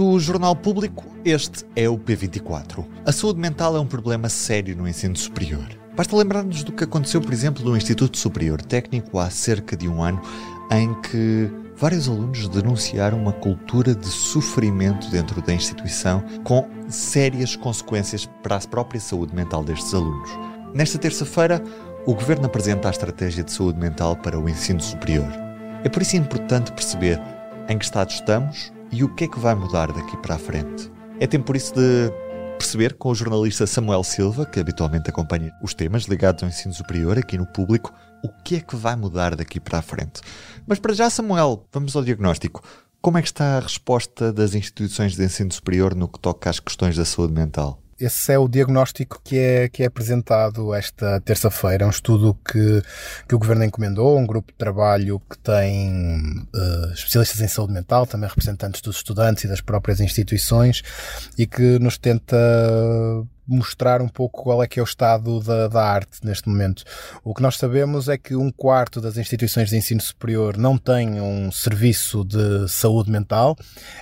Do Jornal Público, este é o P24. A saúde mental é um problema sério no ensino superior. Basta lembrar-nos do que aconteceu, por exemplo, no Instituto Superior Técnico há cerca de um ano, em que vários alunos denunciaram uma cultura de sofrimento dentro da instituição, com sérias consequências para a própria saúde mental destes alunos. Nesta terça-feira, o Governo apresenta a Estratégia de Saúde Mental para o Ensino Superior. É por isso importante perceber em que estado estamos e o que é que vai mudar daqui para a frente. É tempo por isso de perceber com o jornalista Samuel Silva, que habitualmente acompanha os temas ligados ao ensino superior aqui no público, o que é que vai mudar daqui para a frente. Mas para já, Samuel, vamos ao diagnóstico. Como é que está a resposta das instituições de ensino superior no que toca às questões da saúde mental? Esse é o diagnóstico que é, que é apresentado esta terça-feira. É um estudo que, que o Governo encomendou, um grupo de trabalho que tem uh, especialistas em saúde mental, também representantes dos estudantes e das próprias instituições, e que nos tenta mostrar um pouco qual é que é o estado da, da, arte neste momento. O que nós sabemos é que um quarto das instituições de ensino superior não têm um serviço de saúde mental.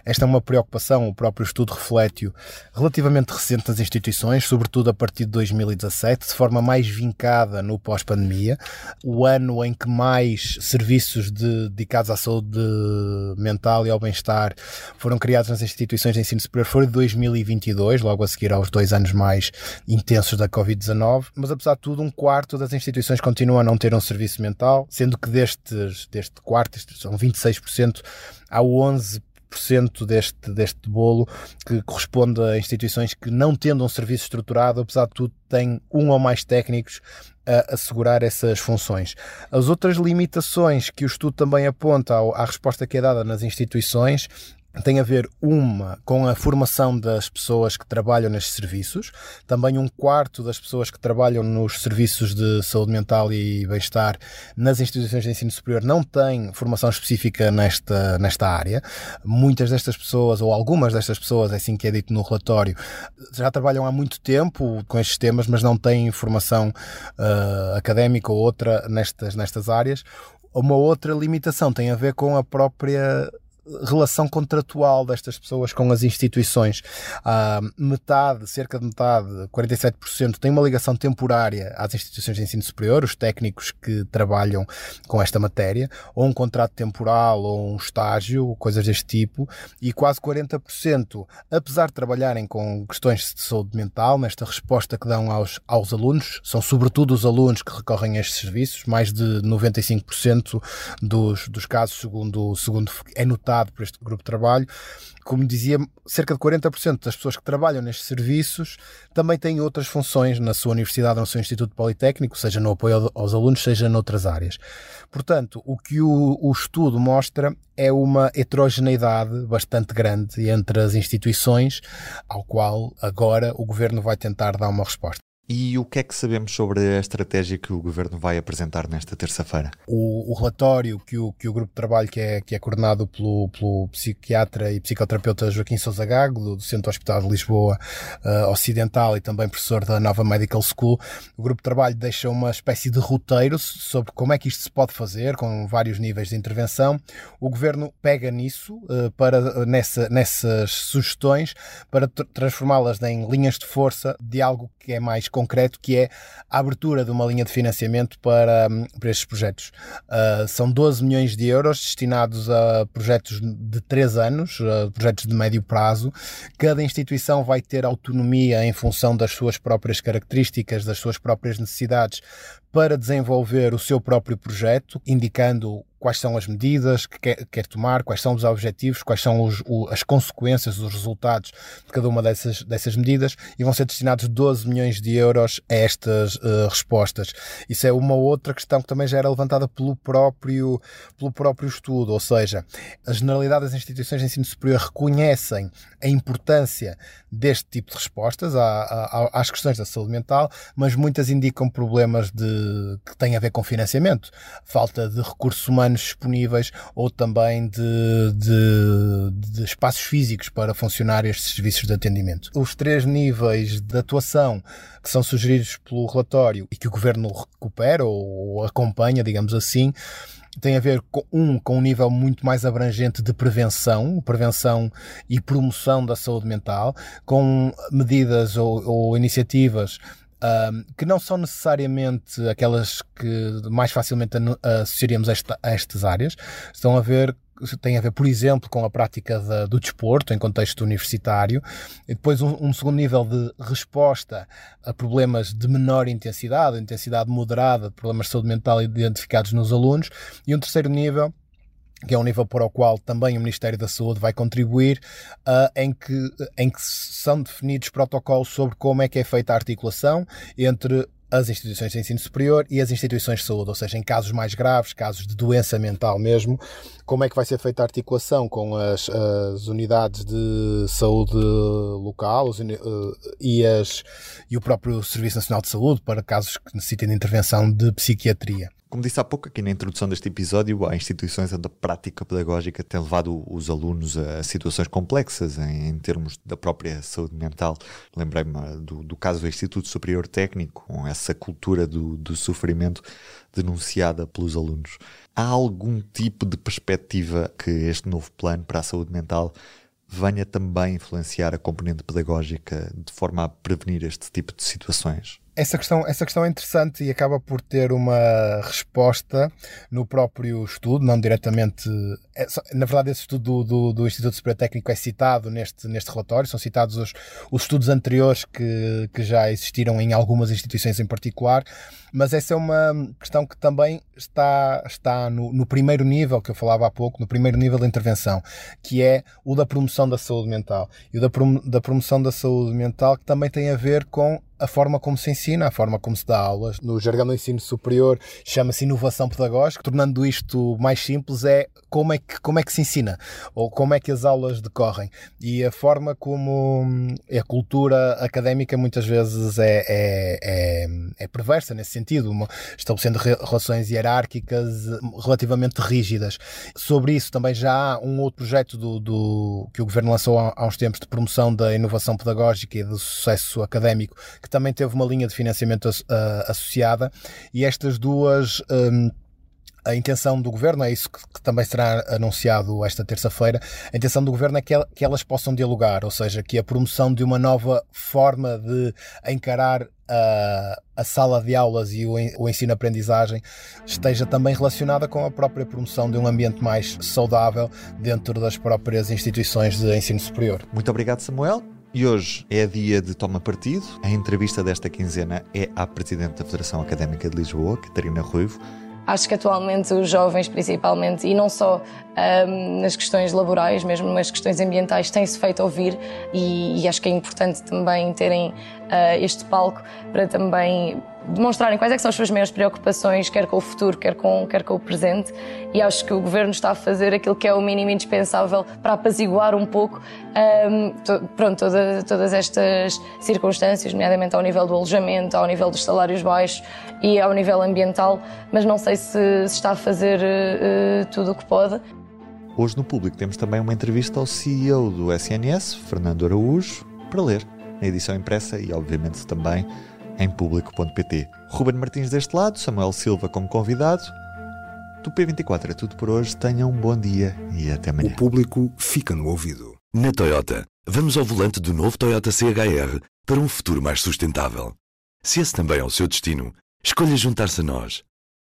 Esta é uma preocupação, o próprio estudo reflete relativamente recente nas instituições, sobretudo a partir de 2017, de forma mais vincada no pós-pandemia. O ano em que mais serviços de, dedicados à saúde mental e ao bem-estar foram criados nas instituições de ensino superior foi de 2022, logo a seguir aos dois anos mais mais intensos da Covid-19, mas apesar de tudo, um quarto das instituições continua a não ter um serviço mental, sendo que destes, deste quarto, são 26%, há 11% deste, deste bolo que corresponde a instituições que, não tendo um serviço estruturado, apesar de tudo, têm um ou mais técnicos a assegurar essas funções. As outras limitações que o estudo também aponta à resposta que é dada nas instituições tem a ver uma com a formação das pessoas que trabalham nestes serviços, também um quarto das pessoas que trabalham nos serviços de saúde mental e bem-estar nas instituições de ensino superior não têm formação específica nesta, nesta área. Muitas destas pessoas, ou algumas destas pessoas, é assim que é dito no relatório, já trabalham há muito tempo com estes temas, mas não têm formação uh, académica ou outra nestas, nestas áreas. Uma outra limitação tem a ver com a própria relação contratual destas pessoas com as instituições. Uh, metade, cerca de metade, 47%, tem uma ligação temporária às instituições de ensino superior, os técnicos que trabalham com esta matéria, ou um contrato temporal, ou um estágio, coisas deste tipo, e quase 40%, apesar de trabalharem com questões de saúde mental, nesta resposta que dão aos, aos alunos, são sobretudo os alunos que recorrem a estes serviços, mais de 95% dos, dos casos, segundo, segundo é notado por este grupo de trabalho. Como dizia, cerca de 40% das pessoas que trabalham nestes serviços também têm outras funções na sua universidade ou no seu instituto politécnico, seja no apoio aos alunos, seja noutras áreas. Portanto, o que o, o estudo mostra é uma heterogeneidade bastante grande entre as instituições, ao qual agora o governo vai tentar dar uma resposta. E o que é que sabemos sobre a estratégia que o Governo vai apresentar nesta terça-feira? O, o, relatório que o, que o grupo de trabalho, que é, que é coordenado pelo, pelo psiquiatra e psicoterapeuta Joaquim Sousa Gago, do, Centro Hospital de Lisboa uh, Ocidental e também professor da Nova Medical School, o grupo de trabalho deixa uma espécie de roteiro sobre como é que isto se pode fazer, com vários níveis de intervenção. O Governo pega nisso, uh, para, nessa, nessas sugestões, para transformá-las em linhas de força de algo que é mais concreto, que é a abertura de uma linha de financiamento para, hum, para estes projetos. Uh, são 12 milhões de euros destinados a projetos de 3 anos, projetos de médio prazo. Cada instituição vai ter autonomia em função das suas próprias características, das suas próprias necessidades, para desenvolver o seu próprio projeto, indicando quais são as medidas que quer, quer tomar, quais são os objetivos, quais são os, o, as consequências, os resultados de cada uma dessas, dessas medidas e vão ser destinados 12 milhões de euros a estas uh, respostas. Isso é uma outra questão que também já era levantada pelo próprio, pelo próprio estudo, ou seja, a generalidade das instituições de ensino superior reconhecem a importância deste tipo de respostas às questões da saúde mental, mas muitas indicam problemas de que têm a ver com financiamento, falta de recursos humanos disponíveis ou também de, de, de espaços físicos para funcionar estes serviços de atendimento. Os três níveis de atuação que são sugeridos pelo relatório e que o governo recupera ou acompanha, digamos assim, tem a ver com um com um nível muito mais abrangente de prevenção, prevenção e promoção da saúde mental, com medidas ou, ou iniciativas um, que não são necessariamente aquelas que mais facilmente associaríamos a, esta, a estas áreas. Estão a ver tem a ver, por exemplo, com a prática da, do desporto em contexto universitário, e depois um, um, segundo nível de resposta a problemas de menor intensidade, intensidade moderada, problemas de saúde mental identificados nos alunos, e um terceiro nível que é um nível para o qual também o Ministério da Saúde vai contribuir, uh, em, que, em que são definidos protocolos sobre como é que é feita a articulação entre as instituições de ensino superior e as instituições de saúde, ou seja, em casos mais graves, casos de doença mental mesmo, como é que vai ser feita a articulação com as, as unidades de saúde local os, uh, e, as, e o próprio Serviço Nacional de Saúde para casos que necessitem de intervenção de psiquiatria. Como disse há pouco aqui na introdução deste episódio, há instituições onde a prática pedagógica tem levado os alunos a situações complexas em, em termos da própria saúde mental. Lembrei-me do, do, caso do Instituto Superior Técnico, com essa cultura do, do sofrimento denunciada pelos alunos. Há algum tipo de perspectiva que este novo plano para a saúde mental venha também influenciar a componente pedagógica de forma a prevenir este tipo de situações? Essa questão, essa questão é interessante e acaba por ter uma resposta no próprio estudo, não diretamente. É, na verdade, esse estudo do, do, do, Instituto Superior Técnico é citado neste, neste relatório, são citados os, os estudos anteriores que, que já existiram em algumas instituições em particular, mas essa é uma questão que também está, está no, no primeiro nível que eu falava há pouco, no primeiro nível de intervenção, que é o da promoção da saúde mental. E o da, prom da promoção da saúde mental que também tem a ver com a forma como se ensina, a forma como se dá aulas. No jargão do ensino superior chama-se inovação pedagógica. Tornando isto mais simples, é como é, que, como é que se ensina ou como é que as aulas decorrem. E a forma como hum, a cultura académica muitas vezes é, é, é, é perversa nesse sentido, estabelecendo relações hierárquicas relativamente rígidas. Sobre isso também já há um outro projeto do, do que o Governo lançou há, há uns tempos de promoção da inovação pedagógica e do sucesso académico que também teve uma linha de financiamento uh, associada, e estas duas. Um, a intenção do governo, é isso que, também será anunciado esta terça-feira, a intenção do governo é que, el, que, elas possam dialogar, ou seja, que a promoção de uma nova forma de encarar a, a sala de aulas e o ensino-aprendizagem esteja também relacionada com a própria promoção de um ambiente mais saudável dentro das próprias instituições de ensino superior. Muito obrigado, Samuel. E hoje é dia de toma partido. A entrevista desta quinzena é à Presidente da Federação Académica de Lisboa, Catarina Ruivo. Acho que atualmente os jovens, principalmente, e não só um, nas questões laborais, mesmo nas questões ambientais, têm-se feito ouvir e, e, acho que é importante também terem este palco para também demonstrarem quais é são as suas maiores preocupações, quer com o futuro, quer com, quer com o presente. E acho que o Governo está a fazer aquilo que é o mínimo indispensável para apaziguar um pouco um, to, pronto, toda, todas estas circunstâncias, nomeadamente ao nível do alojamento, ao nível dos salários baixos e ao nível ambiental, mas não sei se, se está a fazer uh, tudo o que pode. Hoje no público temos também uma entrevista ao CEO do SNS, Fernando Araújo, para ler, na edição impressa e obviamente também em público.pt. Ruben Martins deste lado, Samuel Silva como convidado. Do P24 é tudo por hoje. Tenham um bom dia e até amanhã. O público fica no ouvido. Na Toyota, vamos ao volante do novo Toyota CHR para um futuro mais sustentável. Se esse também é o seu destino, escolha juntar-se a nós.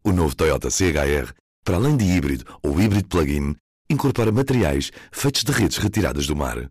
O novo Toyota CHR, para além de híbrido ou híbrido plug-in, incorpora materiais feitos de redes retiradas do mar.